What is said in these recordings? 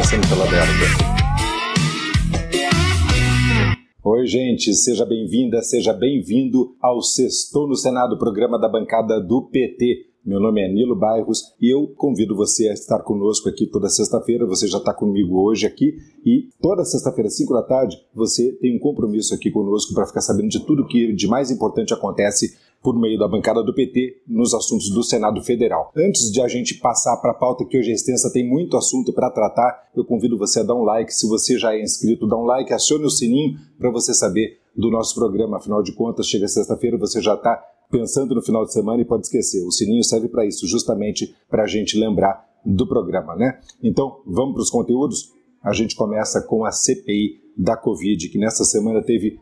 começando pela. Oi, gente, seja bem-vinda, seja bem-vindo ao Sextou no Senado, programa da bancada do PT. Meu nome é Nilo Bairros e eu convido você a estar conosco aqui toda sexta-feira. Você já está comigo hoje aqui e toda sexta-feira, 5 da tarde, você tem um compromisso aqui conosco para ficar sabendo de tudo que de mais importante acontece por meio da bancada do PT nos assuntos do Senado Federal. Antes de a gente passar para a pauta que hoje é extensa, tem muito assunto para tratar, eu convido você a dar um like. Se você já é inscrito, dá um like, acione o sininho para você saber do nosso programa. Afinal de contas, chega sexta-feira, você já está pensando no final de semana e pode esquecer. O sininho serve para isso, justamente para a gente lembrar do programa, né? Então, vamos para os conteúdos? A gente começa com a CPI da Covid, que nessa semana teve,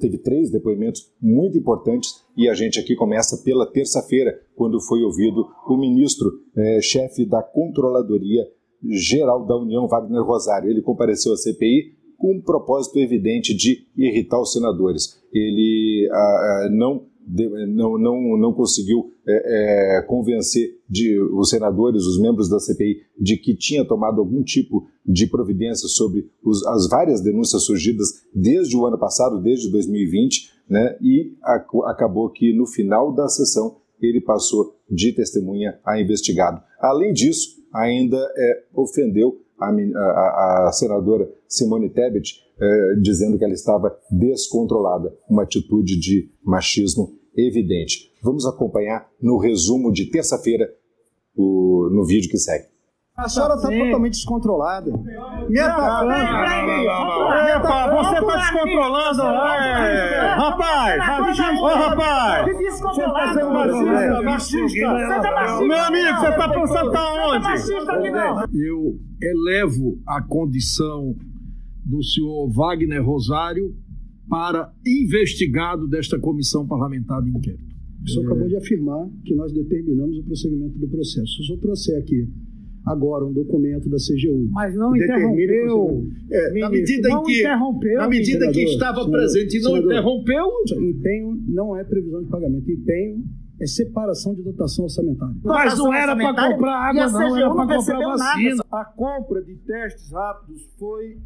teve três depoimentos muito importantes e a gente aqui começa pela terça-feira, quando foi ouvido o ministro, eh, chefe da Controladoria Geral da União, Wagner Rosário. Ele compareceu à CPI com um propósito evidente de irritar os senadores. Ele ah, ah não não, não, não conseguiu é, é, convencer de, os senadores, os membros da CPI, de que tinha tomado algum tipo de providência sobre os, as várias denúncias surgidas desde o ano passado, desde 2020, né, e a, acabou que no final da sessão ele passou de testemunha a investigado. Além disso, ainda é, ofendeu a, a, a senadora Simone Tebet, é, dizendo que ela estava descontrolada, uma atitude de machismo evidente. Vamos acompanhar no resumo de terça-feira no vídeo que segue. A senhora está totalmente descontrolada. Me atacando. Epa, você está descontrolando. É. Rapaz, ô rapaz. Você está sendo machista. machista. Meu amigo, você está pensando tá onde? Eu elevo a condição do senhor Wagner Rosário para investigado desta comissão parlamentar de inquérito. O senhor é... acabou de afirmar que nós determinamos o prosseguimento do processo. Se o senhor trouxer aqui agora um documento da CGU. Mas não interrompeu. É, na medida em que, na medida que estava senador, presente e não senador, interrompeu. Empenho não é previsão de pagamento. Empenho é separação de dotação orçamentária. Mas não era para comprar água, não, era para comprar vacina. Nada. A compra de testes rápidos foi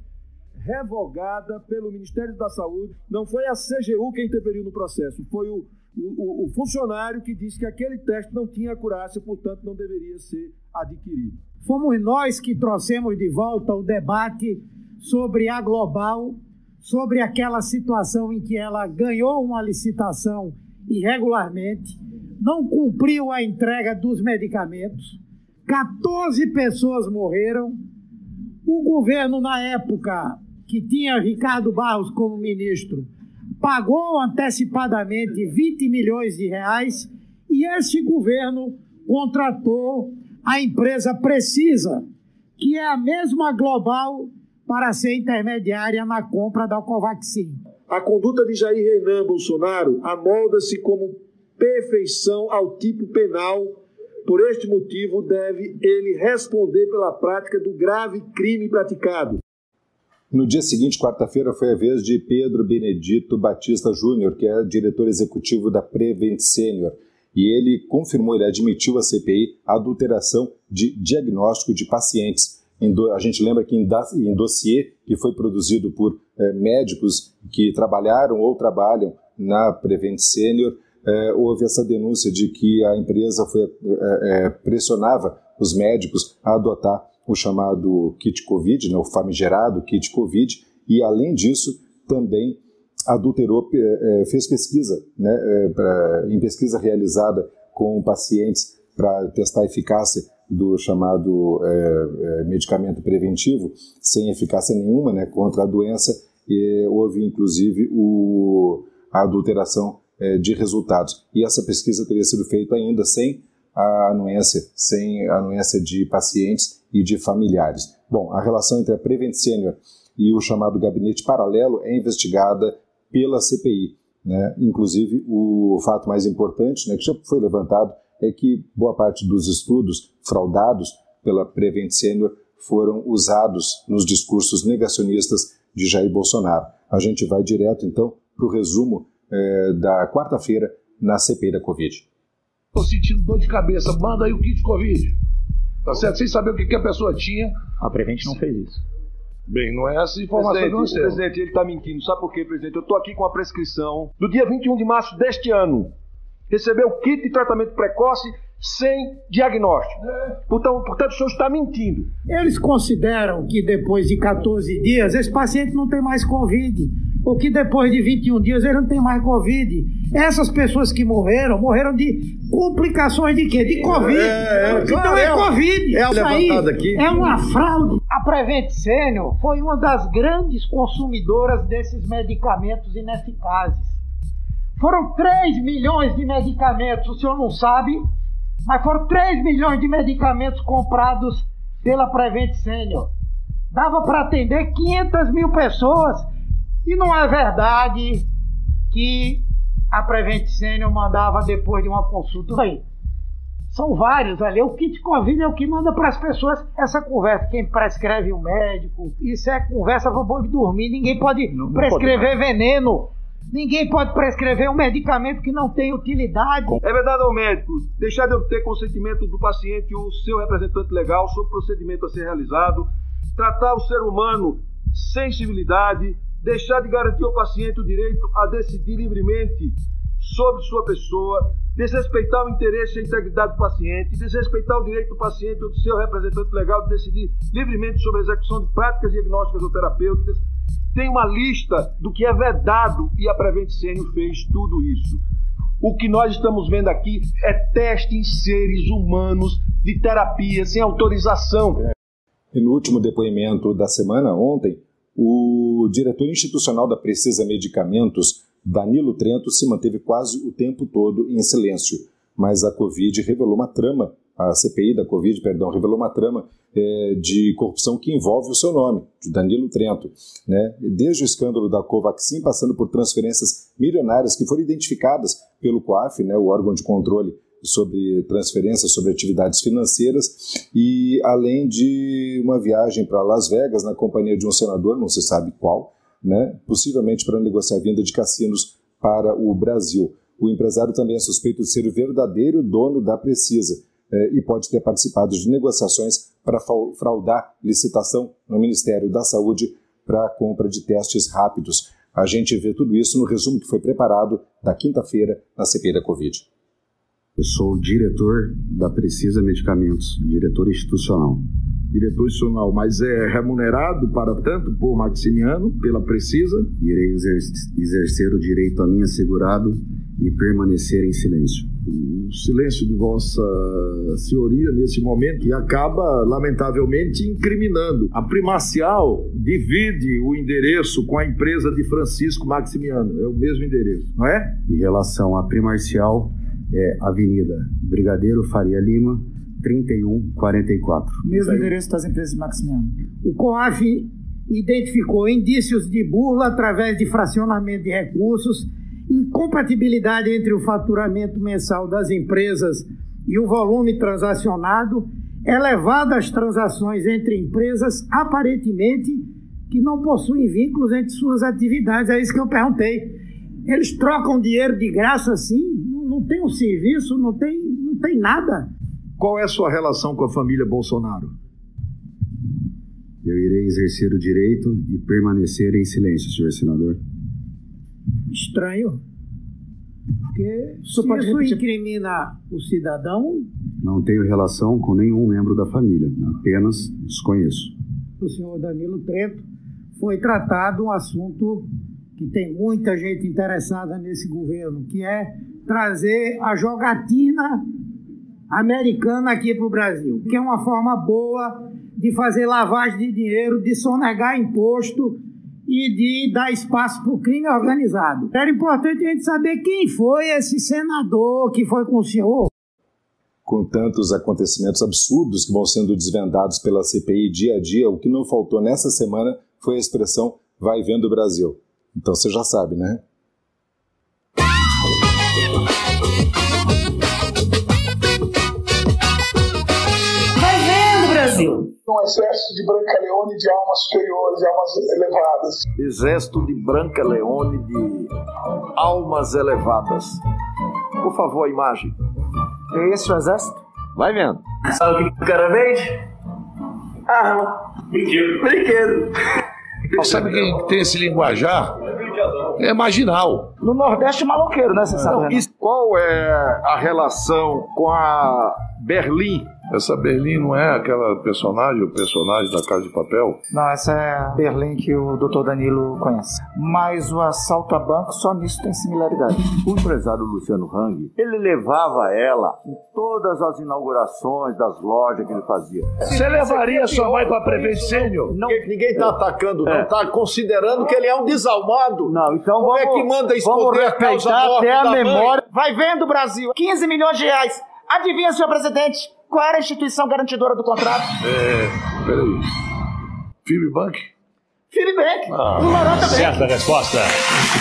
revogada pelo Ministério da Saúde. Não foi a CGU quem interferiu no processo, foi o, o, o funcionário que disse que aquele teste não tinha acurácia, portanto não deveria ser adquirido. Fomos nós que trouxemos de volta o debate sobre a Global, sobre aquela situação em que ela ganhou uma licitação irregularmente, não cumpriu a entrega dos medicamentos, 14 pessoas morreram. O governo, na época, que tinha Ricardo Barros como ministro, pagou antecipadamente 20 milhões de reais e esse governo contratou a empresa Precisa, que é a mesma global para ser intermediária na compra da Covaxin. A conduta de Jair Renan Bolsonaro amolda-se como perfeição ao tipo penal. Por este motivo, deve ele responder pela prática do grave crime praticado. No dia seguinte, quarta-feira, foi a vez de Pedro Benedito Batista Júnior, que é diretor executivo da Prevent Senior, e ele confirmou, ele admitiu à CPI a adulteração de diagnóstico de pacientes. A gente lembra que em dossiê que foi produzido por é, médicos que trabalharam ou trabalham na Prevent Senior, é, houve essa denúncia de que a empresa foi, é, pressionava os médicos a adotar o chamado kit Covid, né, o famigerado kit Covid, e além disso também adulterou, é, fez pesquisa, né, é, em pesquisa realizada com pacientes para testar a eficácia do chamado é, medicamento preventivo, sem eficácia nenhuma né, contra a doença, e houve inclusive o, a adulteração de resultados. E essa pesquisa teria sido feita ainda sem a anuência, sem a anuência de pacientes e de familiares. Bom, a relação entre a Prevent Senior e o chamado gabinete paralelo é investigada pela CPI. Né? Inclusive, o fato mais importante, né, que já foi levantado, é que boa parte dos estudos fraudados pela Prevent Senior foram usados nos discursos negacionistas de Jair Bolsonaro. A gente vai direto, então, para o resumo eh, da quarta-feira na CPI da Covid. Estou sentindo dor de cabeça, manda aí o kit Covid. Tá certo? Sem saber o que, que a pessoa tinha. A Prevent não fez isso. Bem, não é essa informação presidente, que nós o temos. presidente, ele está mentindo. Sabe por quê, presidente? Eu estou aqui com a prescrição do dia 21 de março deste ano. Recebeu o kit de tratamento precoce sem diagnóstico. Portanto, portanto, o senhor está mentindo. Eles consideram que depois de 14 dias esse paciente não tem mais Covid. Ou que depois de 21 dias ele não tem mais Covid. Essas pessoas que morreram, morreram de complicações de quê? De Covid. É, é, então claro, é, é uma- Covid. é Isso aí aqui. É uma fraude. A Prevent Senior foi uma das grandes consumidoras desses medicamentos ineficazes. Foram 3 milhões de medicamentos, o senhor não sabe, mas foram 3 milhões de medicamentos comprados pela Prevent Senior. Dava para atender 500 mil pessoas. E não é verdade que a Prevent Senior mandava depois de uma consulta. Aí, são vários ali. O kit Covid é o que manda para as pessoas essa conversa. Quem prescreve o médico, isso é conversa para boi dormir. Ninguém pode Não- não prescrever veneno. Ninguém pode prescrever um medicamento que não tem utilidade. É verdade ao médico deixar de obter consentimento do paciente ou seu representante legal sobre o procedimento a ser realizado, tratar o ser humano sem civilidade, deixar de garantir ao paciente o direito a decidir livremente sobre sua pessoa, desrespeitar o interesse e a integridade do paciente, desrespeitar o direito do paciente ou do seu representante legal de decidir livremente sobre a execução de práticas diagnósticas ou terapêuticas. Tem uma lista do que é vedado e a Prevent Senior fez tudo isso. O que nós estamos vendo aqui é teste em seres humanos de terapia sem autorização. E no último depoimento da semana, ontem, o diretor institucional da Precisa Medicamentos, Danilo Trento, se manteve quase o tempo todo em silêncio. Mas a Covid revelou uma trama, a CPI da Covid, perdão, revelou uma trama eh, de corrupção que envolve o seu nome, de Danilo Trento. Né? Desde o escândalo da Covaxin, passando por transferências milionárias que foram identificadas pelo COAF, né, o órgão de controle sobre transferências, sobre atividades financeiras, e além de uma viagem para Las Vegas na companhia de um senador, não se sabe qual, né, possivelmente para negociar a vinda de cassinos para o Brasil. O empresário também é suspeito de ser o verdadeiro dono da Precisa eh, e pode ter participado de negociações para fraudar licitação no Ministério da Saúde para a compra de testes rápidos. A gente vê tudo isso no resumo que foi preparado da quinta-feira na CPI da Covid. Eu sou o diretor da Precisa Medicamentos, diretor institucional. Diretor institucional, mas é remunerado para tanto por Maximiano, pela Precisa. Irei exer- exercer o direito a mim assegurado e permanecer em silêncio. O silêncio de Vossa Senhoria nesse momento e acaba, lamentavelmente, incriminando. A Primacial divide o endereço com a empresa de Francisco Maximiano. É o mesmo endereço, não é? Em relação à primarcial, é Avenida Brigadeiro Faria Lima, 3144. Mesmo endereço das empresas de Maximiano. O COAF identificou indícios de burla através de fracionamento de recursos, incompatibilidade entre o faturamento mensal das empresas e o volume transacionado, elevadas transações entre empresas aparentemente que não possuem vínculos entre suas atividades. É isso que eu perguntei. Eles trocam dinheiro de graça assim? Não, tem um serviço, não tem, não tem nada. Qual é a sua relação com a família Bolsonaro? Eu irei exercer o direito e permanecer em silêncio, senhor senador. Estranho. Porque se pode isso repetir? incrimina o cidadão, Não tenho relação com nenhum membro da família, apenas desconheço. o senhor Danilo Trento, foi tratado um assunto que tem muita gente interessada nesse governo, que é trazer a jogatina americana aqui para o Brasil, que é uma forma boa de fazer lavagem de dinheiro, de sonegar imposto e de dar espaço para o crime organizado. Era importante a gente saber quem foi esse senador que foi com o senhor. Com tantos acontecimentos absurdos que vão sendo desvendados pela CPI dia a dia, o que não faltou nessa semana foi a expressão vai vendo o Brasil. Então você já sabe, né? Um exército de Branca Leone de almas superiores, de almas elevadas. Exército de Branca Leone de almas elevadas. Por favor, a imagem. É esse o exército? Vai vendo. Sabe o que o cara vende? Arma. Brinquedo. Brinquedo. Sabe quem tem esse linguajar? É marginal. No Nordeste, maloqueiro, né? Você sabe? Não, qual é a relação com a Berlim? Essa Berlim não é aquela personagem, o personagem da Casa de Papel? Não, essa é a Berlim que o Dr. Danilo conhece. Mas o assalto a banco, só nisso tem similaridade. O empresário Luciano Hang, ele levava ela em todas as inaugurações das lojas que ele fazia. Você levaria sua mãe para Prevent Sênior? Não, ninguém está atacando, não. Está considerando que ele é um desalmado. Não, então Como vamos, é que manda isso vamos respeitar até a da mãe? memória. Vai vendo, Brasil. 15 milhões de reais. Adivinha, senhor presidente, qual era a instituição garantidora do contrato? É, peraí. Filibank? Filibank. Ah, também. certa resposta.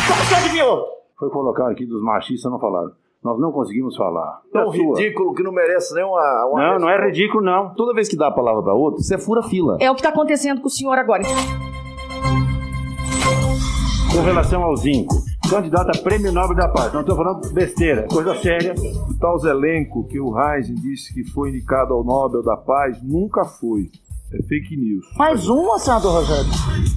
Como você adivinhou? Foi colocado aqui dos machistas, não falaram. Nós não conseguimos falar. Tão sua. ridículo que não merece nem uma. uma Não, não é ridículo, não. Toda vez que dá a palavra para outro, você fura fila. É o que está acontecendo com o senhor agora. Com relação ao zinco, candidato a prêmio Nobel da Paz. Não estou falando besteira, coisa séria. Tal Zelenko, que o Heisen disse que foi indicado ao Nobel da Paz, nunca foi. É fake news. Mais uma, senador Rogério.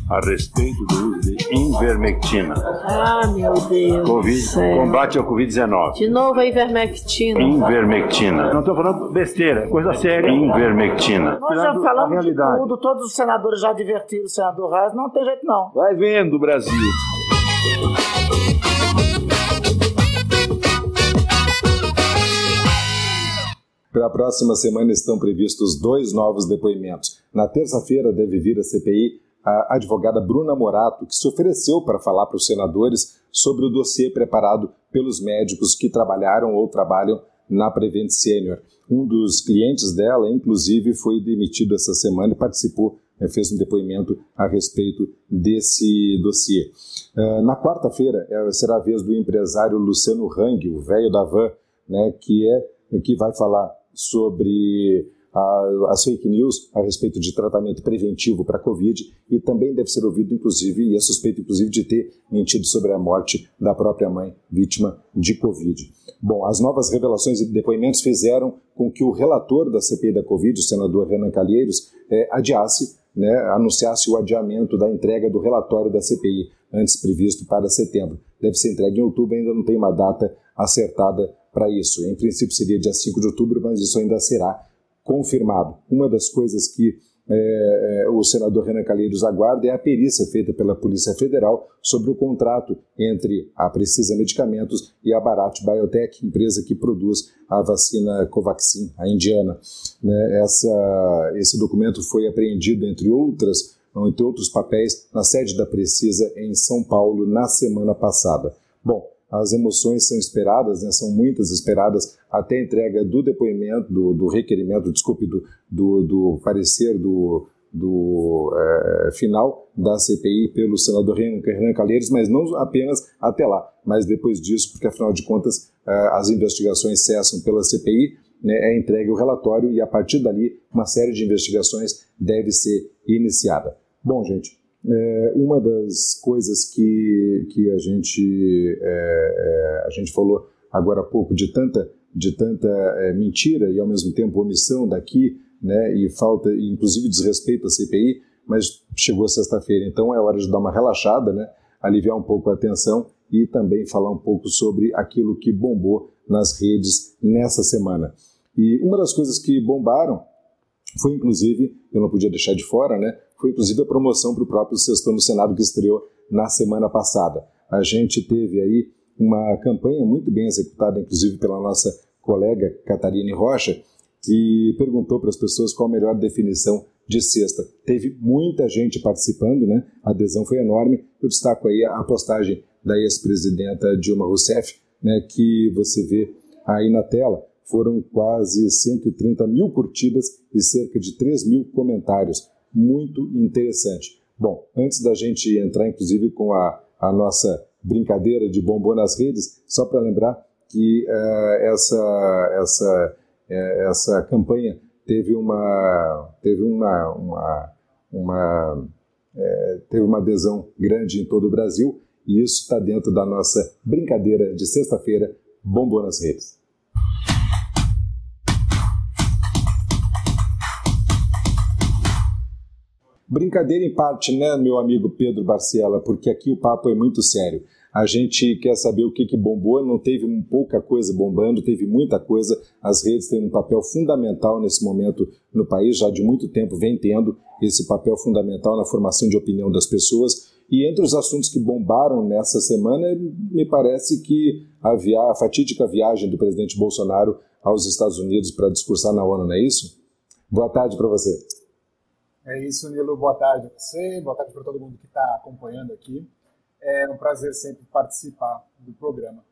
A respeito do uso de invermectina. Ah, meu Deus. Covid, céu. combate ao Covid-19. De novo a ivermectina. Invermectina. Não estou falando besteira, coisa séria. Invermectina. Nós já falamos de tudo, todos os senadores já advertiram o senador Reis, não tem jeito não. Vai vendo, Brasil. Para a próxima semana estão previstos dois novos depoimentos. Na terça-feira deve vir a CPI a advogada Bruna Morato, que se ofereceu para falar para os senadores sobre o dossiê preparado pelos médicos que trabalharam ou trabalham na Prevent Senior. Um dos clientes dela, inclusive, foi demitido essa semana e participou, fez um depoimento a respeito desse dossiê. Eh, Na quarta-feira eh, será a vez do empresário Luciano Hang, o velho da van, né, que é que vai falar sobre as fake news a respeito de tratamento preventivo para a Covid e também deve ser ouvido, inclusive, e é suspeito, inclusive, de ter mentido sobre a morte da própria mãe vítima de Covid. Bom, as novas revelações e depoimentos fizeram com que o relator da CPI da Covid, o senador Renan Calheiros, eh, adiasse, né, anunciasse o adiamento da entrega do relatório da CPI, antes previsto para setembro. Deve ser entregue em outubro, ainda não tem uma data acertada para isso. Em princípio seria dia 5 de outubro, mas isso ainda será confirmado. Uma das coisas que eh, eh, o senador Renan Calheiros aguarda é a perícia feita pela Polícia Federal sobre o contrato entre a Precisa Medicamentos e a Bharat Biotech, empresa que produz a vacina Covaxin, a indiana. Né, essa, esse documento foi apreendido, entre outras, entre outros papéis, na sede da Precisa em São Paulo na semana passada. Bom, as emoções são esperadas, né, são muitas esperadas até a entrega do depoimento, do, do requerimento, desculpe, do, do, do parecer do, do eh, final da CPI pelo senador Renan Calheiros, mas não apenas até lá, mas depois disso, porque afinal de contas eh, as investigações cessam pela CPI, né, é entregue o relatório e a partir dali uma série de investigações deve ser iniciada. Bom, gente, é, uma das coisas que, que a, gente, é, é, a gente falou agora há pouco de tanta, de tanta é, mentira e ao mesmo tempo omissão daqui, né, e falta, inclusive desrespeito à CPI, mas chegou sexta-feira, então é hora de dar uma relaxada, né, aliviar um pouco a tensão e também falar um pouco sobre aquilo que bombou nas redes nessa semana. E uma das coisas que bombaram foi inclusive, eu não podia deixar de fora, né? Foi inclusive a promoção para o próprio Sextou no Senado que estreou na semana passada. A gente teve aí uma campanha muito bem executada, inclusive pela nossa colega Catarine Rocha, que perguntou para as pessoas qual a melhor definição de sexta. Teve muita gente participando, né? A adesão foi enorme. Eu destaco aí a postagem da ex-presidenta Dilma Rousseff, né? Que você vê aí na tela foram quase 130 mil curtidas e cerca de 3 mil comentários. Muito interessante. Bom, antes da gente entrar, inclusive, com a, a nossa brincadeira de bombom nas redes, só para lembrar que uh, essa, essa, uh, essa campanha teve uma, teve uma, uma, uma uh, teve uma adesão grande em todo o Brasil e isso está dentro da nossa brincadeira de sexta-feira, bombom nas redes. Brincadeira em parte, né, meu amigo Pedro Barciela, porque aqui o papo é muito sério. A gente quer saber o que, que bombou, não teve pouca coisa bombando, teve muita coisa. As redes têm um papel fundamental nesse momento no país, já de muito tempo vem tendo esse papel fundamental na formação de opinião das pessoas. E entre os assuntos que bombaram nessa semana, me parece que a, via a fatídica viagem do presidente Bolsonaro aos Estados Unidos para discursar na ONU, não é isso? Boa tarde para você. É isso, Nilo. Boa tarde a você, boa tarde para todo mundo que está acompanhando aqui. É um prazer sempre participar do programa.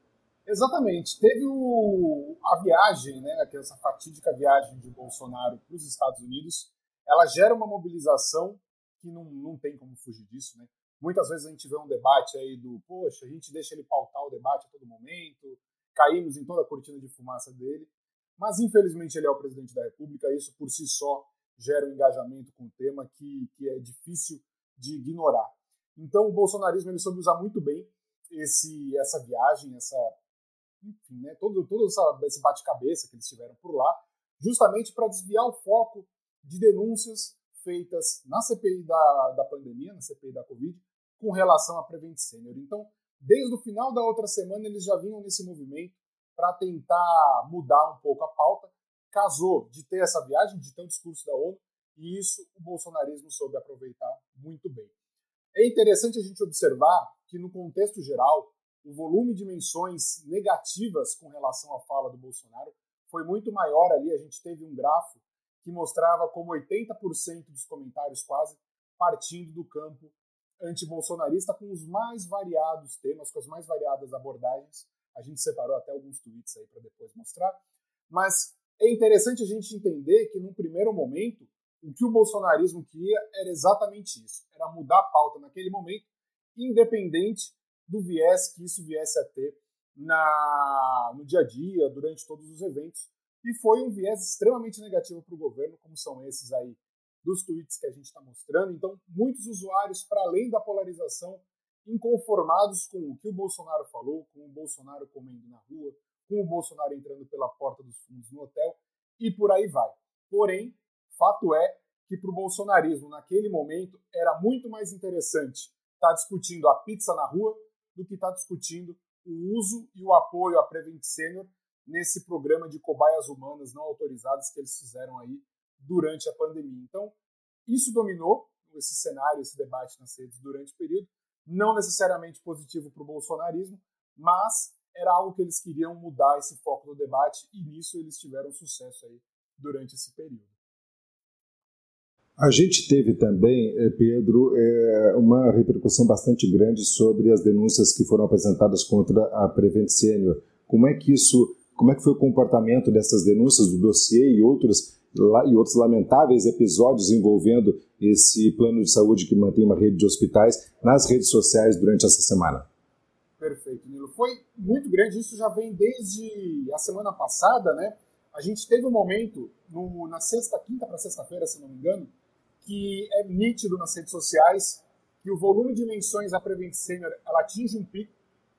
Exatamente. Teve o, a viagem, né, essa fatídica viagem de Bolsonaro para os Estados Unidos. Ela gera uma mobilização que não, não tem como fugir disso. Né? Muitas vezes a gente vê um debate aí do, poxa, a gente deixa ele pautar o debate a todo momento, caímos em toda a cortina de fumaça dele. Mas, infelizmente, ele é o presidente da República, isso por si só gera um engajamento com o tema que, que é difícil de ignorar. Então, o bolsonarismo ele soube usar muito bem esse, essa viagem, essa, enfim, né, todo, todo essa, esse bate-cabeça que eles tiveram por lá, justamente para desviar o foco de denúncias feitas na CPI da, da pandemia, na CPI da Covid, com relação à Prevent Senior. Então, desde o final da outra semana, eles já vinham nesse movimento para tentar mudar um pouco a pauta. Casou de ter essa viagem, de ter um discurso da ONU, e isso o bolsonarismo soube aproveitar muito bem. É interessante a gente observar que, no contexto geral, o volume de menções negativas com relação à fala do Bolsonaro foi muito maior ali. A gente teve um grafo que mostrava como 80% dos comentários quase partindo do campo antibolsonarista com os mais variados temas, com as mais variadas abordagens. A gente separou até alguns tweets aí para depois mostrar. Mas é interessante a gente entender que, num primeiro momento, o que o bolsonarismo queria era exatamente isso: era mudar a pauta naquele momento, independente do viés que isso viesse a ter na, no dia a dia, durante todos os eventos. E foi um viés extremamente negativo para o governo, como são esses aí dos tweets que a gente está mostrando. Então, muitos usuários, para além da polarização, inconformados com o que o Bolsonaro falou, com o Bolsonaro comendo na rua, com o Bolsonaro entrando pela porta dos fundos no hotel e por aí vai. Porém, fato é que para o bolsonarismo, naquele momento, era muito mais interessante estar tá discutindo a pizza na rua do que estar tá discutindo o uso e o apoio à Prevent Senior nesse programa de cobaias humanas não autorizadas que eles fizeram aí durante a pandemia. Então, isso dominou esse cenário, esse debate nas redes durante o período, não necessariamente positivo para o bolsonarismo, mas era algo que eles queriam mudar esse foco do debate e nisso eles tiveram sucesso aí durante esse período. A gente teve também, eh, Pedro, eh, uma repercussão bastante grande sobre as denúncias que foram apresentadas contra a Prevent Senior. Como é que isso, como é que foi o comportamento dessas denúncias do dossiê e outros e outros lamentáveis episódios envolvendo esse plano de saúde que mantém uma rede de hospitais nas redes sociais durante essa semana? Perfeito, Nilo. Foi muito grande, isso já vem desde a semana passada, né? A gente teve um momento, no, na sexta, quinta para sexta-feira, se não me engano, que é nítido nas redes sociais que o volume de menções à Prevent Senior ela atinge um pico.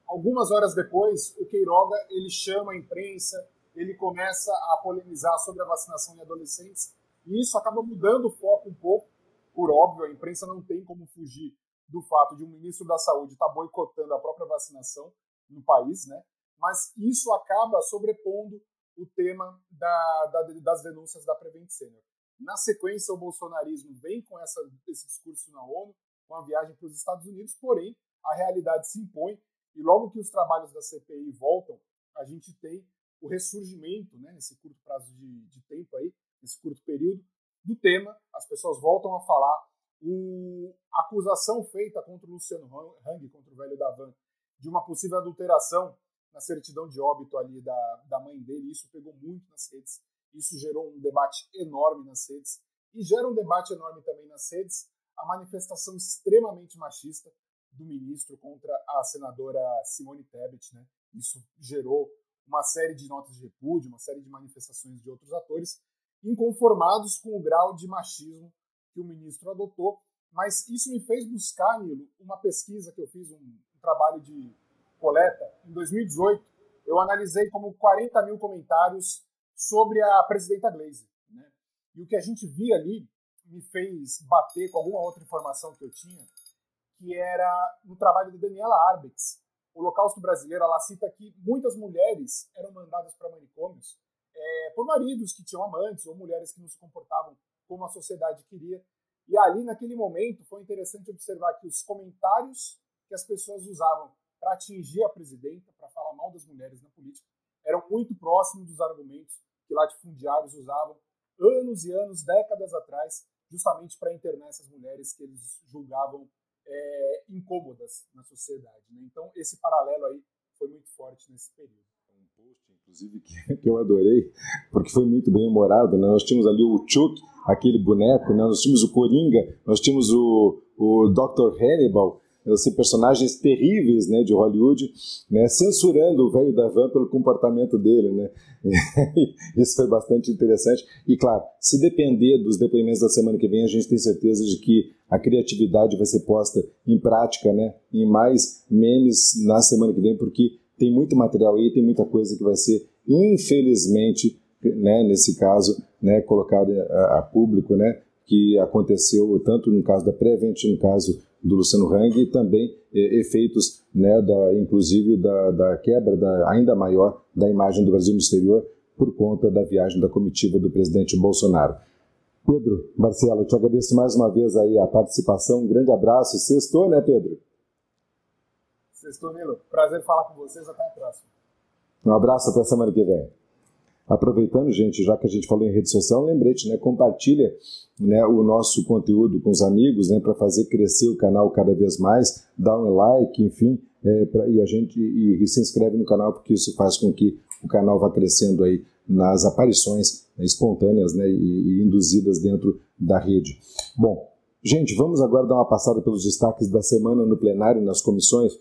Algumas horas depois, o Queiroga ele chama a imprensa, ele começa a polemizar sobre a vacinação em adolescentes, e isso acaba mudando o foco um pouco. Por óbvio, a imprensa não tem como fugir do fato de um ministro da Saúde estar tá boicotando a própria vacinação no país, né? Mas isso acaba sobrepondo o tema da, da, das denúncias da Prevent Senior. Na sequência, o bolsonarismo vem com essa, esse discurso na ONU, com a viagem para os Estados Unidos, porém, a realidade se impõe, e logo que os trabalhos da CPI voltam, a gente tem o ressurgimento, né, nesse curto prazo de, de tempo aí, nesse curto período, do tema, as pessoas voltam a falar, a acusação feita contra o Luciano Hang, contra o velho Davan, de uma possível adulteração na certidão de óbito ali da, da mãe dele, isso pegou muito nas redes, isso gerou um debate enorme nas redes, e gera um debate enorme também nas redes a manifestação extremamente machista do ministro contra a senadora Simone Tebet, né? Isso gerou uma série de notas de repúdio, uma série de manifestações de outros atores, inconformados com o grau de machismo que o ministro adotou. Mas isso me fez buscar, Nilo, uma pesquisa que eu fiz, um, um trabalho de coleta, em 2018. Eu analisei como 40 mil comentários sobre a presidenta Glaze. Né? E o que a gente via ali me fez bater com alguma outra informação que eu tinha, que era no trabalho de Daniela Arbex. O Holocausto Brasileiro, ela cita que muitas mulheres eram mandadas para manicômios é, por maridos que tinham amantes ou mulheres que não se comportavam como a sociedade queria. E ali, naquele momento, foi interessante observar que os comentários que as pessoas usavam para atingir a presidenta, para falar mal das mulheres na política, eram muito próximos dos argumentos que latifundiários usavam anos e anos, décadas atrás, justamente para internar essas mulheres que eles julgavam é, incômodas na sociedade. Né? Então, esse paralelo aí foi muito forte nesse período. Um post, inclusive, que, eu adorei, porque foi muito bem humorado. Né? Nós tínhamos ali o Chuck, aquele boneco, né? nós tínhamos o Coringa, nós tínhamos o, o Dr. Hannibal, assim, personagens terríveis né, de Hollywood, né, censurando o velho da van pelo comportamento dele. Né? Isso foi bastante interessante. E, claro, se depender dos depoimentos da semana que vem, a gente tem certeza de que a criatividade vai ser posta em prática, né, em mais memes na semana que vem, porque tem muito material aí, tem muita coisa que vai ser, infelizmente, né, nesse caso, né, colocada a, a, público, né, que aconteceu tanto no caso da Prevent, no caso do Luciano Hang e também eh, efeitos, né, da, inclusive da, da quebra da, ainda maior da imagem do Brasil no exterior por conta da viagem da comitiva do presidente Bolsonaro. Pedro, Marcelo, eu te agradeço mais uma vez aí a participação, um grande abraço. Sextou, né, Pedro? Sextou, Nilo. Prazer falar com vocês, até a próxima. Um abraço, até semana que vem. Aproveitando, gente, já que a gente falou em rede social, lembrete, né? Compartilha né, o nosso conteúdo com os amigos, né? Para fazer crescer o canal cada vez mais, dá um like, enfim, é, pra, e a gente e, e se inscreve no canal porque isso faz com que o canal vá crescendo aí nas aparições espontâneas né, e, e induzidas dentro da rede. Bom, gente, vamos agora dar uma passada pelos destaques da semana no plenário nas comissões.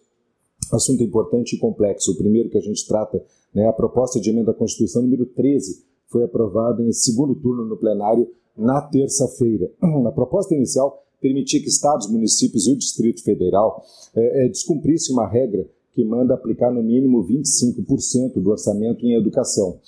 Assunto importante e complexo. O primeiro que a gente trata né, a proposta de emenda à Constituição número 13 foi aprovada em segundo turno no plenário na terça-feira. A proposta inicial permitia que estados, municípios e o Distrito Federal é, é, descumprissem uma regra que manda aplicar no mínimo 25% do orçamento em educação.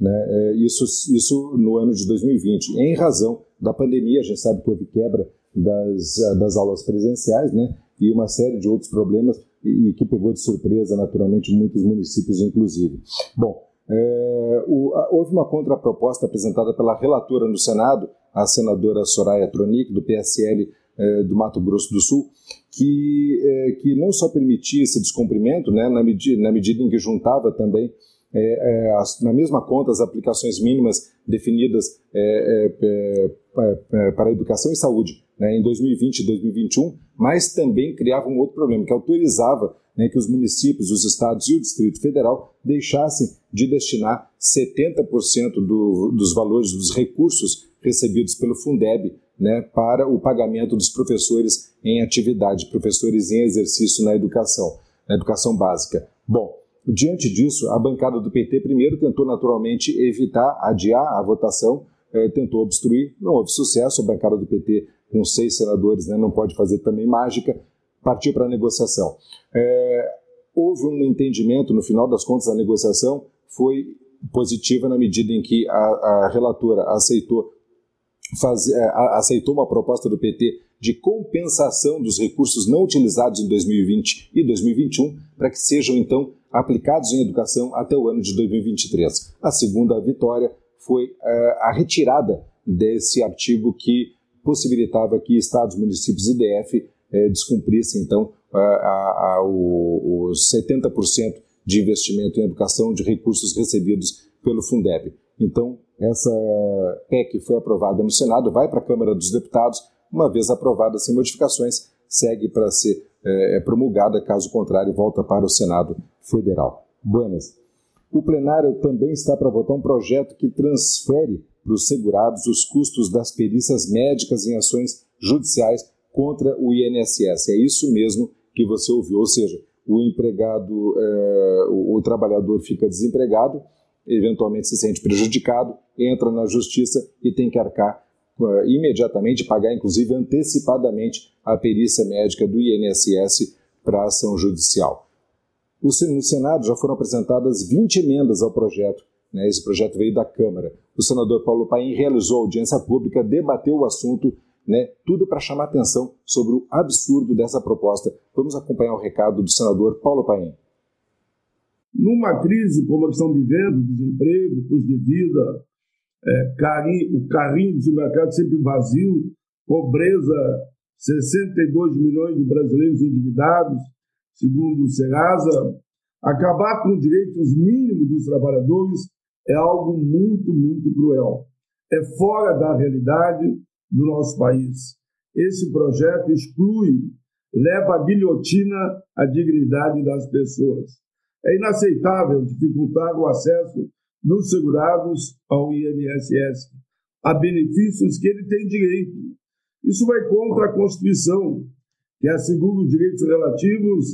Né? É, isso, isso no ano de 2020. Em razão da pandemia, a gente sabe que houve quebra das, das aulas presenciais né? e uma série de outros problemas e, que pegou de surpresa, naturalmente, muitos municípios, inclusive. Bom, é, o, a, houve uma contraproposta apresentada pela relatora no Senado, a senadora Soraya Tronic, do PSL é, do Mato Grosso do Sul, que, é, que não só permitia esse descumprimento, né, na, medida, na medida em que juntava também é, é, as, na mesma conta as aplicações mínimas definidas é, é, para educação e saúde né, em 2020 e 2021, mas também criava um outro problema, que autorizava né, que os municípios, os estados e o Distrito Federal deixassem de destinar 70% do, dos valores, dos recursos recebidos pelo Fundeb né, para o pagamento dos professores em atividade, professores em exercício na educação, na educação básica. Bom, diante disso, a bancada do PT primeiro tentou naturalmente evitar, adiar a votação, eh, tentou obstruir, não houve sucesso, a bancada do PT com seis senadores, né, não pode fazer também mágica, partiu para a negociação. É, houve um entendimento, no final das contas, a negociação foi positiva na medida em que a, a relatora aceitou, fazer, é, aceitou uma proposta do PT de compensação dos recursos não utilizados em 2020 e 2021 para que sejam então aplicados em educação até o ano de 2023. A segunda vitória foi é, a retirada desse artigo que possibilitava que estados, municípios e DF eh, descumprissem, então, a, a, a, os 70% de investimento em educação de recursos recebidos pelo Fundeb. Então, essa PEC foi aprovada no Senado, vai para a Câmara dos Deputados, uma vez aprovada sem modificações, segue para ser é, promulgada, caso contrário, volta para o Senado Federal. Buenas. O plenário também está para votar um projeto que transfere para os segurados os custos das perícias médicas em ações judiciais contra o INSS. É isso mesmo que você ouviu, ou seja, o empregado, é, o, o trabalhador fica desempregado, eventualmente se sente prejudicado, entra na justiça e tem que arcar imediatamente, pagar inclusive antecipadamente a perícia médica do INSS para ação judicial. No Senado já foram apresentadas 20 emendas ao projeto Né? Esse projeto veio da Câmara. O senador Paulo Paim realizou audiência pública, debateu o assunto, né? tudo para chamar atenção sobre o absurdo dessa proposta. Vamos acompanhar o recado do senador Paulo Paim. Numa crise como a que estão vivendo, desemprego, custo de vida, é, carinho, o carrinho do supermercado sempre vazio, pobreza, 62 milhões de brasileiros endividados, segundo o Serasa, acabar com os direitos mínimos dos trabalhadores é algo muito, muito cruel. É fora da realidade do nosso país. Esse projeto exclui, leva a guilhotina a dignidade das pessoas. É inaceitável dificultar o acesso dos segurados ao INSS, a benefícios que ele tem direito. Isso vai contra a Constituição, que assegura os direitos relativos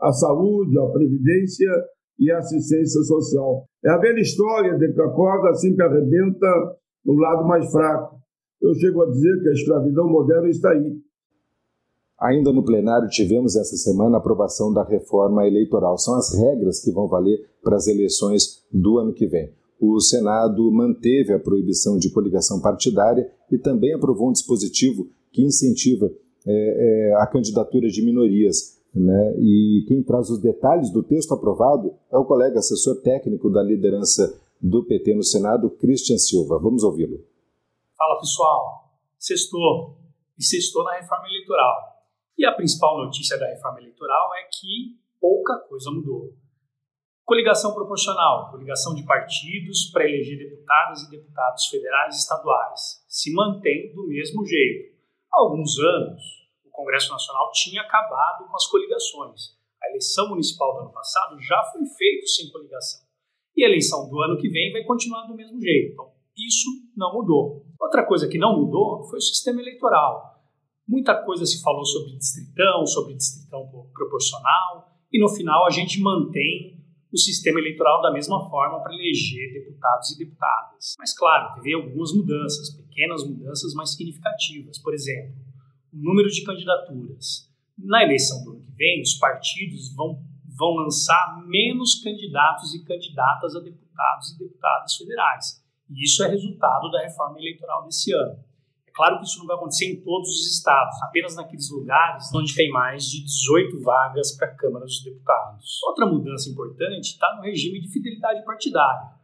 à saúde, à previdência e à assistência social. É a velha história de que a corda sempre arrebenta no lado mais fraco. Eu chego a dizer que a escravidão moderna está aí. Ainda no plenário tivemos essa semana a aprovação da reforma eleitoral. São as regras que vão valer para as eleições do ano que vem. O Senado manteve a proibição de coligação partidária e também aprovou um dispositivo que incentiva é, é, a candidatura de minorias. Né? E quem traz os detalhes do texto aprovado é o colega assessor técnico da liderança do PT no Senado, Christian Silva. Vamos ouvi-lo. Fala pessoal, sextou e sextou na reforma eleitoral. E a principal notícia da reforma eleitoral é que pouca coisa mudou. Coligação proporcional, coligação de partidos para eleger deputadas e deputados federais e estaduais, se mantém do mesmo jeito. Há alguns anos, o Congresso Nacional tinha acabado com as coligações. A eleição municipal do ano passado já foi feita sem coligação. E a eleição do ano que vem vai continuar do mesmo jeito. Então, isso não mudou. Outra coisa que não mudou foi o sistema eleitoral. Muita coisa se falou sobre distritão, sobre distritão proporcional, e no final a gente mantém o sistema eleitoral da mesma forma para eleger deputados e deputadas. Mas, claro, teve algumas mudanças, pequenas mudanças, mas significativas. Por exemplo, o número de candidaturas. Na eleição do ano que vem, os partidos vão, vão lançar menos candidatos e candidatas a deputados e deputadas federais. E isso é resultado da reforma eleitoral desse ano. É claro que isso não vai acontecer em todos os estados, apenas naqueles lugares onde tem mais de 18 vagas para a Câmara dos Deputados. Outra mudança importante está no regime de fidelidade partidária.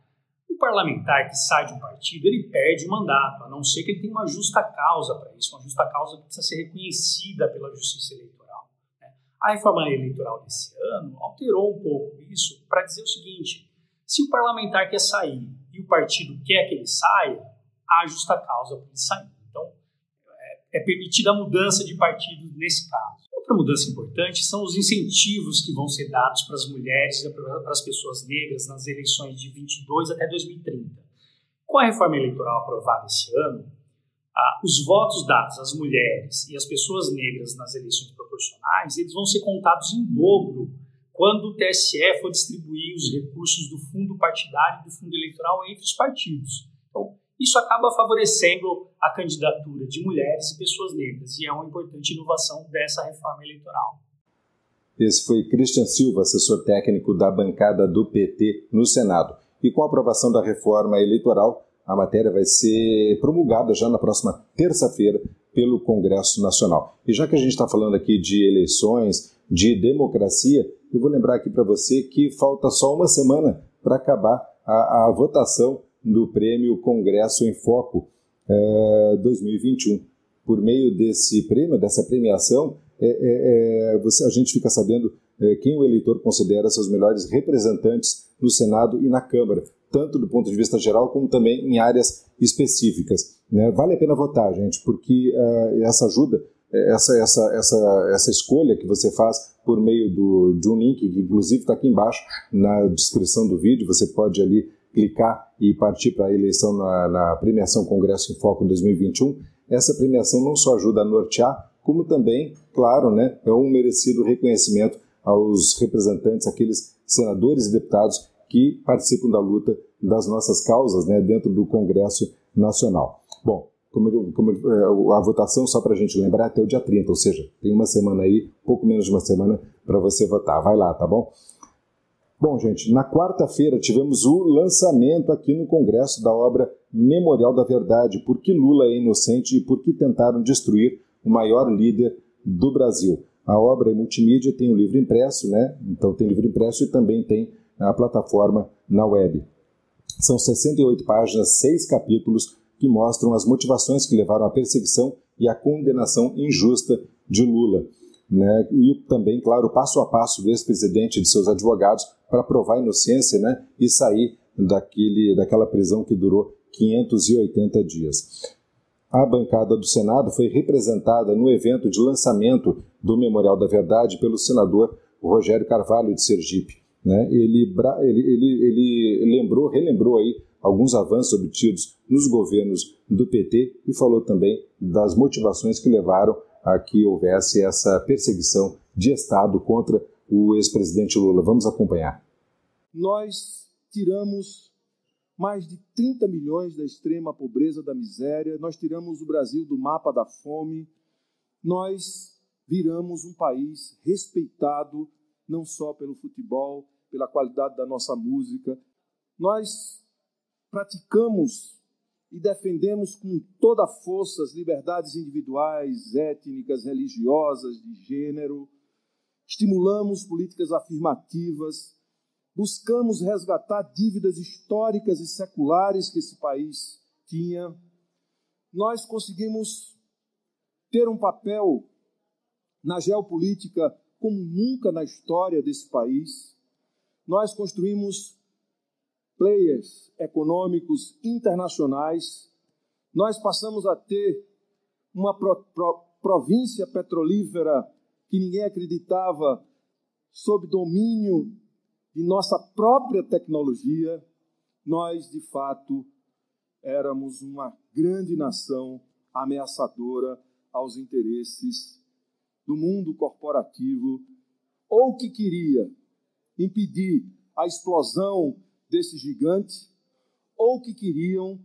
O parlamentar que sai de um partido, ele perde o mandato, a não ser que ele tenha uma justa causa para isso, uma justa causa que precisa ser reconhecida pela Justiça Eleitoral. Né? A reforma eleitoral desse ano alterou um pouco isso para dizer o seguinte: se o parlamentar quer sair e o partido quer que ele saia, há justa causa para ele sair é permitida a mudança de partido nesse caso. Outra mudança importante são os incentivos que vão ser dados para as mulheres e para as pessoas negras nas eleições de 22 até 2030. Com a reforma eleitoral aprovada esse ano, os votos dados às mulheres e às pessoas negras nas eleições proporcionais, eles vão ser contados em dobro quando o TSE for distribuir os recursos do fundo partidário e do fundo eleitoral entre os partidos. Isso acaba favorecendo a candidatura de mulheres e pessoas negras, e é uma importante inovação dessa reforma eleitoral. Esse foi Christian Silva, assessor técnico da bancada do PT no Senado. E com a aprovação da reforma eleitoral, a matéria vai ser promulgada já na próxima terça-feira pelo Congresso Nacional. E já que a gente está falando aqui de eleições, de democracia, eu vou lembrar aqui para você que falta só uma semana para acabar a, a votação do Prêmio Congresso em Foco é, 2021. Por meio desse prêmio, dessa premiação, é, é, é, você, a gente fica sabendo é, quem o eleitor considera seus melhores representantes no Senado e na Câmara, tanto do ponto de vista geral como também em áreas específicas. Né? Vale a pena votar, gente, porque uh, essa ajuda, essa, essa, essa, essa escolha que você faz por meio do, de um link, que inclusive está aqui embaixo na descrição do vídeo, você pode ali clicar e partir para a eleição na, na, premiação Congresso em Foco 2021, essa premiação não só ajuda a nortear, como também, claro, né, é um merecido reconhecimento aos representantes, aqueles senadores e deputados que participam da luta das nossas causas né, dentro do Congresso Nacional. Bom, como, como é, a votação, só para a gente lembrar, até o dia 30, ou seja, tem uma semana aí, pouco menos de uma semana, para você votar. Vai lá, tá bom? Bom, gente, na quarta-feira tivemos o lançamento aqui no Congresso da obra Memorial da Verdade, Por que Lula é inocente e por que tentaram destruir o maior líder do Brasil. A obra é multimídia, tem o um livro impresso, né? Então tem livro impresso e também tem a plataforma na web. São 68 páginas, seis capítulos que mostram as motivações que levaram à perseguição e à condenação injusta de Lula. Né? E também, claro, passo a passo do ex-presidente e de seus advogados para provar a inocência né? e sair daquele, daquela prisão que durou 580 dias. A bancada do Senado foi representada no evento de lançamento do Memorial da Verdade pelo senador Rogério Carvalho de Sergipe. Né? Ele, ele, ele, ele lembrou, relembrou aí alguns avanços obtidos nos governos do PT e falou também das motivações que levaram a que houvesse essa perseguição de Estado contra o ex-presidente Lula. Vamos acompanhar. Nós tiramos mais de 30 milhões da extrema pobreza, da miséria, nós tiramos o Brasil do mapa da fome, nós viramos um país respeitado não só pelo futebol, pela qualidade da nossa música. Nós praticamos e defendemos com toda a força as liberdades individuais, étnicas, religiosas, de gênero. Estimulamos políticas afirmativas, buscamos resgatar dívidas históricas e seculares que esse país tinha. Nós conseguimos ter um papel na geopolítica como nunca na história desse país. Nós construímos players econômicos internacionais. Nós passamos a ter uma pro, pro, província petrolífera que ninguém acreditava sob domínio de nossa própria tecnologia. Nós, de fato, éramos uma grande nação ameaçadora aos interesses do mundo corporativo, ou que queria impedir a explosão desse gigante, ou que queriam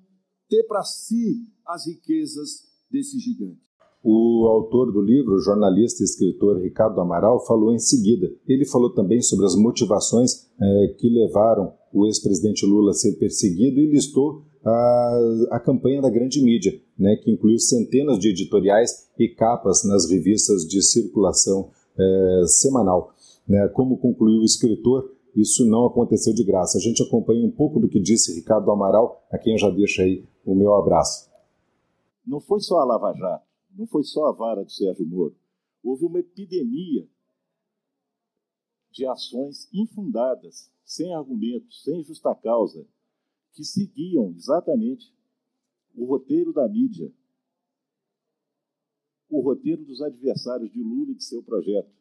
ter para si as riquezas desse gigante. O autor do livro, o jornalista e escritor Ricardo Amaral, falou em seguida. Ele falou também sobre as motivações eh, que levaram o ex-presidente Lula a ser perseguido e listou a, a campanha da grande mídia, né, que incluiu centenas de editoriais e capas nas revistas de circulação eh, semanal. Né, como concluiu o escritor, isso não aconteceu de graça. A gente acompanha um pouco do que disse Ricardo Amaral, a quem eu já deixo aí o meu abraço. Não foi só a Lava Jato, não foi só a vara do Sérgio Moro. Houve uma epidemia de ações infundadas, sem argumentos, sem justa causa, que seguiam exatamente o roteiro da mídia, o roteiro dos adversários de Lula e de seu projeto.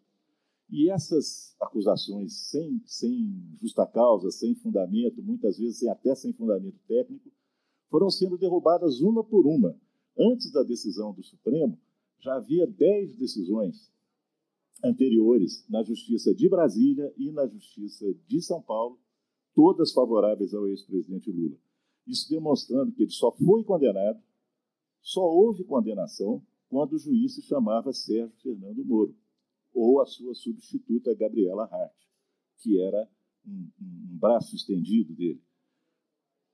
E essas acusações sem, sem justa causa, sem fundamento, muitas vezes até sem fundamento técnico, foram sendo derrubadas uma por uma. Antes da decisão do Supremo, já havia dez decisões anteriores na Justiça de Brasília e na Justiça de São Paulo, todas favoráveis ao ex-presidente Lula. Isso demonstrando que ele só foi condenado, só houve condenação quando o juiz se chamava Sérgio Fernando Moro ou a sua substituta Gabriela Hart, que era um, um braço estendido dele.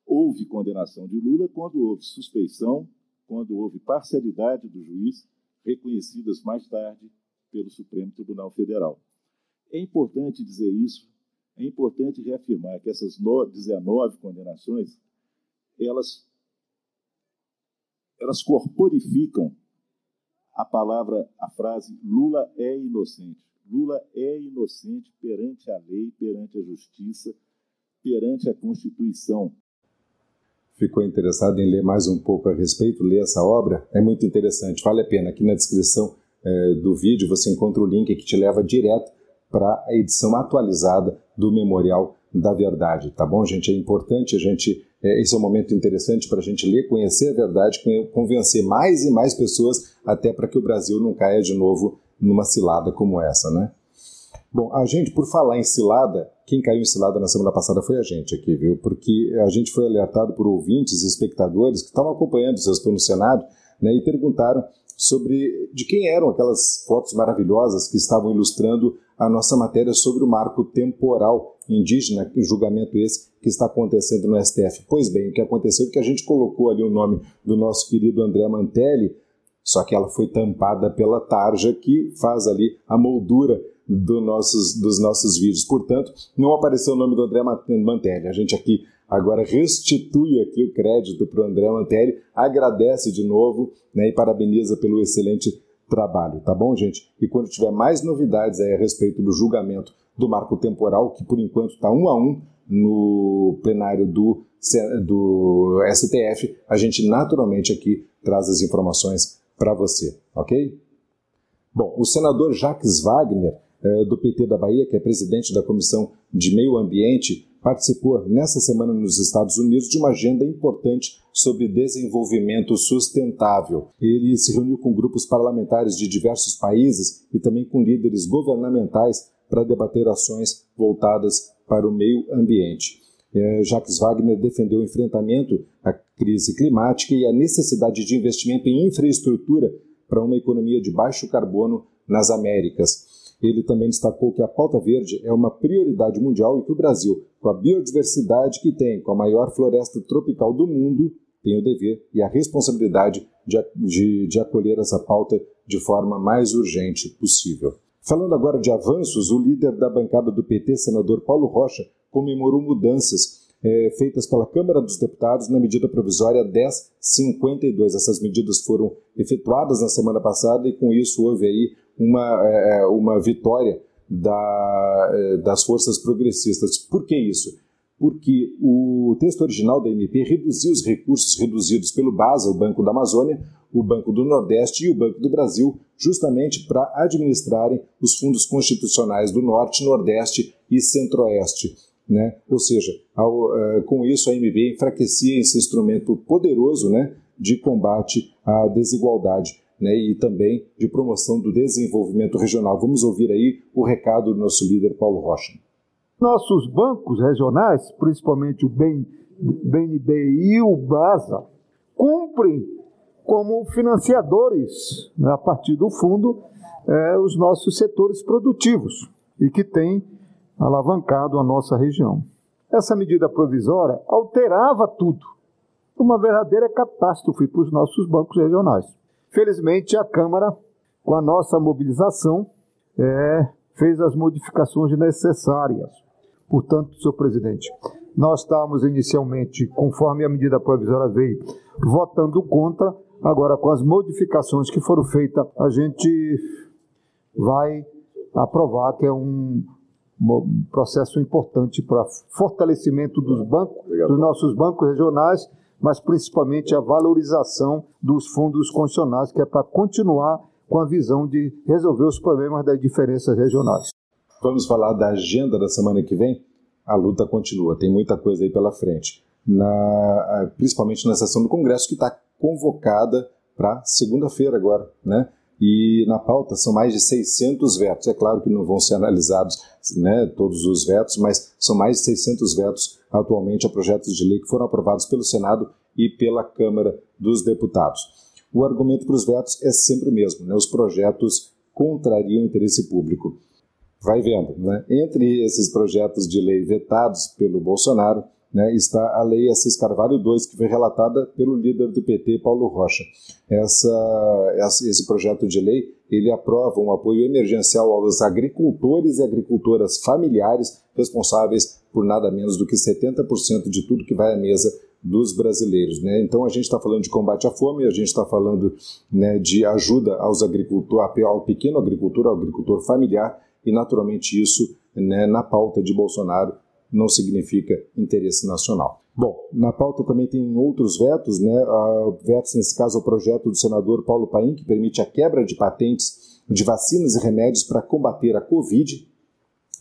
Houve condenação de Lula quando houve suspeição, quando houve parcialidade do juiz, reconhecidas mais tarde pelo Supremo Tribunal Federal. É importante dizer isso, é importante reafirmar que essas 19 condenações, elas, elas corporificam a palavra, a frase Lula é inocente. Lula é inocente perante a lei, perante a justiça, perante a Constituição. Ficou interessado em ler mais um pouco a respeito, ler essa obra? É muito interessante, vale a pena. Aqui na descrição é, do vídeo você encontra o link que te leva direto para a edição atualizada do Memorial da Verdade, tá bom, gente? É importante a gente é, esse é um momento interessante para a gente ler, conhecer a verdade, convencer mais e mais pessoas, até para que o Brasil não caia de novo numa cilada como essa, né? Bom, a gente, por falar em cilada, quem caiu em cilada na semana passada foi a gente aqui, viu? Porque a gente foi alertado por ouvintes e espectadores que estavam acompanhando o Sextou no Senado né, e perguntaram sobre de quem eram aquelas fotos maravilhosas que estavam ilustrando a nossa matéria sobre o marco temporal indígena, julgamento esse que está acontecendo no STF. Pois bem, o que aconteceu é que a gente colocou ali o nome do nosso querido André Mantelli, só que ela foi tampada pela tarja que faz ali a moldura do nossos, dos nossos vídeos. Portanto, não apareceu o nome do André Mantelli. A gente aqui agora restitui aqui o crédito para o André Mantelli, agradece de novo né, e parabeniza pelo excelente trabalho, tá bom, gente? E quando tiver mais novidades aí a respeito do julgamento do marco temporal, que por enquanto está um a um no plenário do, do STF, a gente naturalmente aqui traz as informações para você, ok? Bom, o senador Jacques Wagner, do PT da Bahia, que é presidente da Comissão de Meio Ambiente, participou nessa semana nos Estados Unidos de uma agenda importante sobre desenvolvimento sustentável. Ele se reuniu com grupos parlamentares de diversos países e também com líderes governamentais para debater ações voltadas para o meio ambiente. É, Jacques Wagner defendeu o enfrentamento à crise climática e a necessidade de investimento em infraestrutura para uma economia de baixo carbono nas Américas. Ele também destacou que a pauta verde é uma prioridade mundial e que o Brasil, com a biodiversidade que tem, com a maior floresta tropical do mundo, tem o dever e a responsabilidade de, de, de acolher essa pauta de forma mais urgente possível. Falando agora de avanços, o líder da bancada do PT, senador Paulo Rocha, comemorou mudanças é, feitas pela Câmara dos Deputados na medida provisória 1052. Essas medidas foram efetuadas na semana passada e com isso houve aí uma, é, é, uma vitória da, é, das forças progressistas. Por que isso? Porque o texto original da MP reduziu os recursos reduzidos pelo BASA, o Banco da Amazônia, o Banco do Nordeste e o Banco do Brasil, justamente para administrarem os fundos constitucionais do Norte, Nordeste e Centro-Oeste. Né? Ou seja, ao, uh, com isso a MP enfraquecia esse instrumento poderoso né, de combate à desigualdade né, e também de promoção do desenvolvimento regional. Vamos ouvir aí o recado do nosso líder Paulo Rocha. Nossos bancos regionais, principalmente o BNB e o BASA, cumprem como financiadores, né, a partir do fundo, é, os nossos setores produtivos e que têm alavancado a nossa região. Essa medida provisória alterava tudo, uma verdadeira catástrofe para os nossos bancos regionais. Felizmente, a Câmara, com a nossa mobilização, é, fez as modificações necessárias. Portanto, senhor presidente, nós estávamos inicialmente, conforme a medida provisória veio, votando contra. Agora, com as modificações que foram feitas, a gente vai aprovar, que é um, um processo importante para fortalecimento dos bancos, dos nossos bancos regionais mas principalmente a valorização dos fundos constitucionais, que é para continuar com a visão de resolver os problemas das diferenças regionais. Vamos falar da agenda da semana que vem? A luta continua, tem muita coisa aí pela frente. Na, principalmente na sessão do Congresso, que está convocada para segunda-feira agora, né? E na pauta são mais de 600 vetos. É claro que não vão ser analisados né, todos os vetos, mas são mais de 600 vetos atualmente a projetos de lei que foram aprovados pelo Senado e pela Câmara dos Deputados. O argumento para os vetos é sempre o mesmo: né, os projetos contrariam o interesse público. Vai vendo, né? entre esses projetos de lei vetados pelo Bolsonaro, né, está a Lei Assis Carvalho 2, que foi relatada pelo líder do PT, Paulo Rocha. Essa, esse projeto de lei ele aprova um apoio emergencial aos agricultores e agricultoras familiares responsáveis por nada menos do que 70% de tudo que vai à mesa dos brasileiros. Né? Então a gente está falando de combate à fome, a gente está falando né, de ajuda aos agricultores, ao pequeno agricultor, ao agricultor familiar, e naturalmente isso né, na pauta de Bolsonaro não significa interesse nacional. Bom, na pauta também tem outros vetos, né? Uh, vetos, nesse caso, o projeto do senador Paulo Paim, que permite a quebra de patentes de vacinas e remédios para combater a Covid.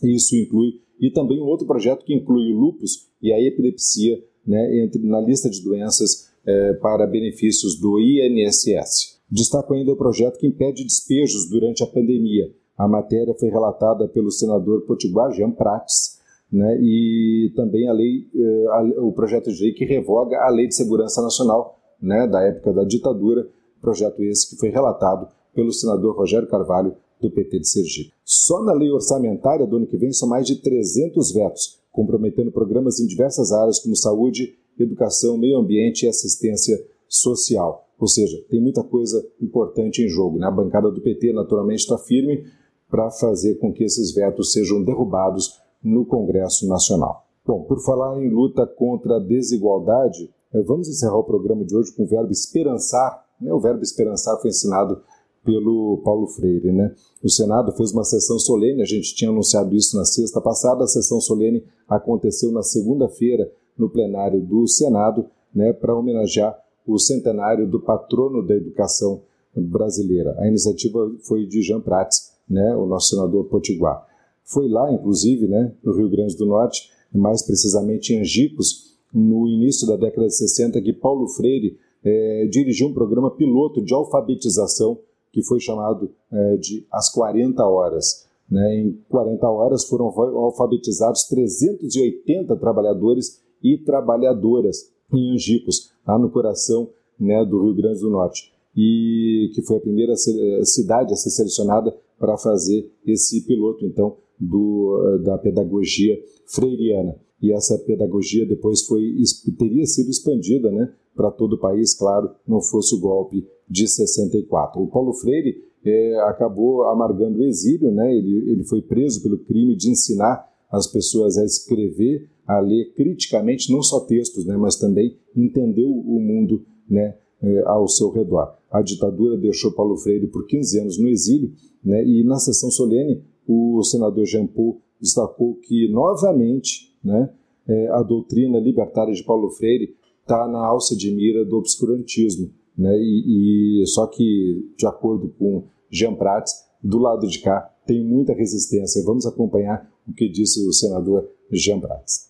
Isso inclui, e também um outro projeto que inclui o lupus e a epilepsia né, entre, na lista de doenças eh, para benefícios do INSS. Destaco ainda o projeto que impede despejos durante a pandemia. A matéria foi relatada pelo senador potiguar Jean Prates, né, e também a lei, eh, a, o projeto de lei que revoga a Lei de Segurança Nacional, né, da época da ditadura, projeto esse que foi relatado pelo senador Rogério Carvalho, do PT de Sergipe. Só na lei orçamentária do ano que vem são mais de 300 vetos, comprometendo programas em diversas áreas como saúde, educação, meio ambiente e assistência social. Ou seja, tem muita coisa importante em jogo. Né? A bancada do PT, naturalmente, está firme para fazer com que esses vetos sejam derrubados no Congresso Nacional. Bom, por falar em luta contra a desigualdade, eh, vamos encerrar o programa de hoje com o verbo esperançar. Né? O verbo esperançar foi ensinado pelo Paulo Freire. Né? O Senado fez uma sessão solene, a gente tinha anunciado isso na sexta passada, a sessão solene aconteceu na segunda-feira no plenário do Senado né, para homenagear o centenário do patrono da educação brasileira. A iniciativa foi de Jean Prats, né, o nosso senador potiguar. Foi lá, inclusive, né, no Rio Grande do Norte, mais precisamente em Angicos, no início da década de 60, que Paulo Freire é, dirigiu um programa piloto de alfabetização que foi chamado é, de As 40 Horas. Né? Em 40 horas foram alfabetizados 380 trabalhadores e trabalhadoras em Angicos, lá no coração né, do Rio Grande do Norte, e que foi a primeira eh, cidade a ser selecionada para fazer esse piloto, então, do, eh, da pedagogia freiriana. E essa pedagogia depois foi, teria sido expandida né, para todo o país, claro, não fosse o golpe de 64. O Paulo Freire é, acabou amargando o exílio, né? ele, ele foi preso pelo crime de ensinar as pessoas a escrever, a ler criticamente, não só textos, né? mas também entender o mundo né? É, ao seu redor. A ditadura deixou Paulo Freire por 15 anos no exílio, né? e na sessão solene, o senador Jean Paul destacou que, novamente, né, é, a doutrina libertária de Paulo Freire está na alça de mira do obscurantismo. Né? E, e, só que, de acordo com Jean Prats, do lado de cá tem muita resistência. Vamos acompanhar o que disse o senador Jean Prats.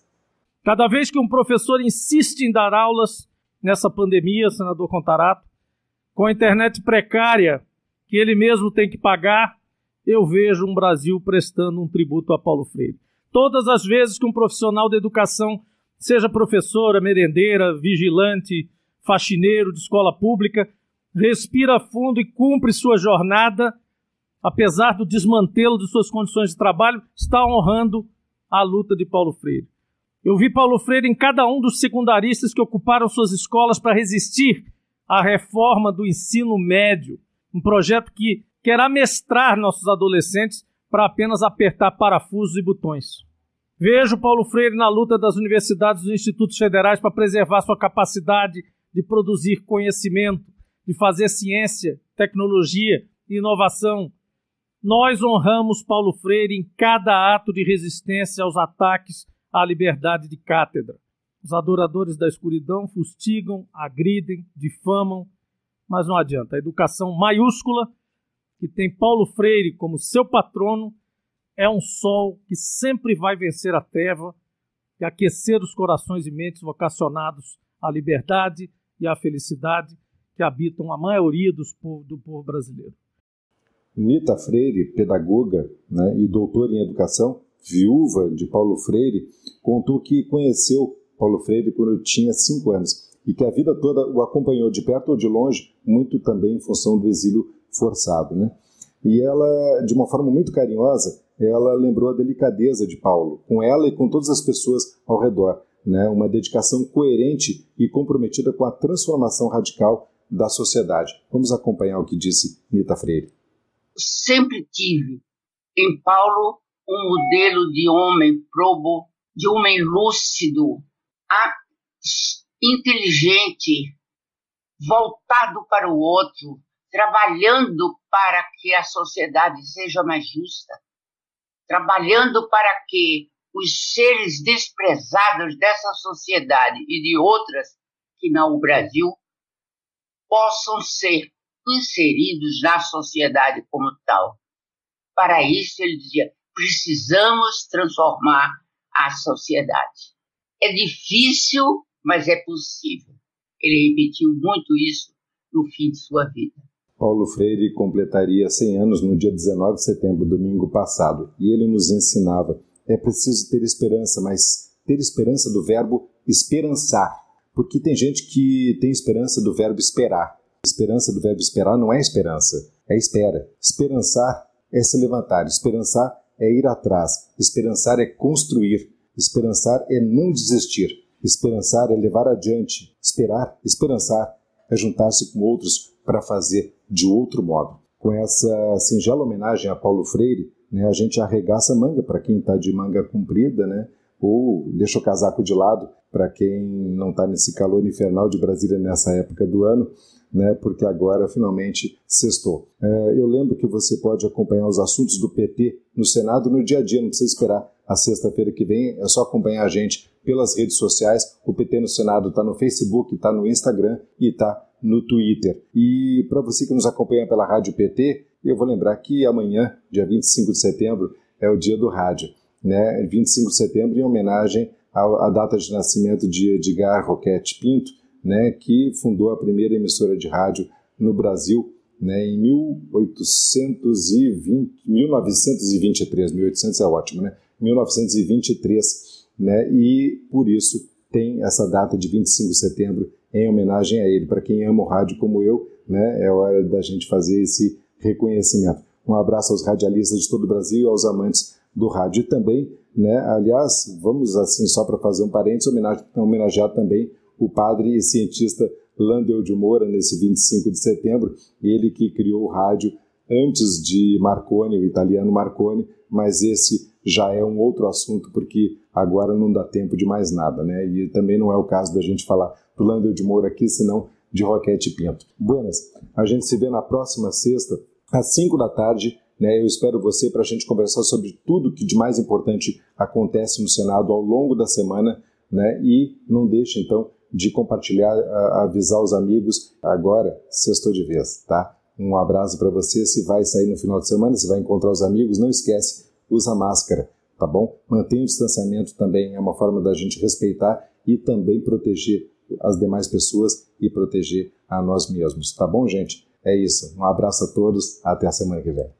Cada vez que um professor insiste em dar aulas nessa pandemia, senador Contarato, com a internet precária que ele mesmo tem que pagar, eu vejo um Brasil prestando um tributo a Paulo Freire. Todas as vezes que um profissional da educação, seja professora, merendeira, vigilante, faxineiro de escola pública, respira fundo e cumpre sua jornada, apesar do desmantelo de suas condições de trabalho, está honrando a luta de Paulo Freire. Eu vi Paulo Freire em cada um dos secundaristas que ocuparam suas escolas para resistir à reforma do ensino médio, um projeto que quer amestrar nossos adolescentes para apenas apertar parafusos e botões. Vejo Paulo Freire na luta das universidades e dos institutos federais para preservar sua capacidade de produzir conhecimento, de fazer ciência, tecnologia e inovação. Nós honramos Paulo Freire em cada ato de resistência aos ataques à liberdade de cátedra. Os adoradores da escuridão fustigam, agridem, difamam, mas não adianta. A educação maiúscula, que tem Paulo Freire como seu patrono, é um sol que sempre vai vencer a treva e aquecer os corações e mentes vocacionados à liberdade e à felicidade que habitam a maioria povo, do povo brasileiro. Nita Freire, pedagoga né, e doutora em educação, viúva de Paulo Freire, contou que conheceu Paulo Freire quando tinha cinco anos e que a vida toda o acompanhou de perto ou de longe, muito também em função do exílio forçado. Né? E ela, de uma forma muito carinhosa, ela lembrou a delicadeza de Paulo, com ela e com todas as pessoas ao redor né, uma dedicação coerente e comprometida com a transformação radical da sociedade. Vamos acompanhar o que disse Nita Freire. Sempre tive em Paulo um modelo de homem probo, de homem lúcido, inteligente, voltado para o outro, trabalhando para que a sociedade seja mais justa, trabalhando para que os seres desprezados dessa sociedade e de outras que não o Brasil possam ser inseridos na sociedade como tal. Para isso, ele dizia: precisamos transformar a sociedade. É difícil, mas é possível. Ele repetiu muito isso no fim de sua vida. Paulo Freire completaria 100 anos no dia 19 de setembro, domingo passado, e ele nos ensinava é preciso ter esperança, mas ter esperança do verbo esperançar. Porque tem gente que tem esperança do verbo esperar. Esperança do verbo esperar não é esperança, é espera. Esperançar é se levantar, esperançar é ir atrás, esperançar é construir, esperançar é não desistir, esperançar é levar adiante, esperar, esperançar é juntar-se com outros para fazer de outro modo. Com essa singela homenagem a Paulo Freire, né, a gente arregaça a manga para quem está de manga comprida, né, ou deixa o casaco de lado para quem não está nesse calor infernal de Brasília nessa época do ano, né, porque agora finalmente sextou. É, eu lembro que você pode acompanhar os assuntos do PT no Senado no dia a dia, não precisa esperar a sexta-feira que vem, é só acompanhar a gente pelas redes sociais. O PT no Senado está no Facebook, está no Instagram e está no Twitter. E para você que nos acompanha pela Rádio PT, eu vou lembrar que amanhã, dia 25 de setembro, é o dia do rádio. Né? 25 de setembro, em homenagem à, data de nascimento de Edgar Roquette Pinto, né, que fundou a primeira emissora de rádio no Brasil né, em 1820, 1923, 1800 é ótimo, né? 1923, né? E por isso tem essa data de 25 de setembro em homenagem a ele. Para quem ama o rádio como eu, né, é hora da gente fazer esse reconhecimento. Um abraço aos radialistas de todo o Brasil e aos amantes do rádio. E também, né, aliás, vamos assim, só para fazer um parênteses, homenagear também o padre e cientista Landel de Moura nesse 25 de setembro, ele que criou o rádio antes de Marconi, o italiano Marconi, mas esse já é um outro assunto porque agora não dá tempo de mais nada, né? E também não é o caso da gente falar do Landel de Moura aqui, senão de Roquete Pinto. Buenas, a gente se vê na próxima sexta, às 5 da tarde, né? Eu espero você para a gente conversar sobre tudo que de mais importante acontece no Senado ao longo da semana, né? E não deixe então de compartilhar, avisar os amigos. Agora, sextou de vez, tá? Um abraço para você. Se vai sair no final de semana, se vai encontrar os amigos, não esquece, usa máscara, tá bom? Mantenha o distanciamento também, é uma forma da gente respeitar e também proteger as demais pessoas e proteger a nós mesmos, tá bom, gente? É isso. Um abraço a todos, até a semana que vem.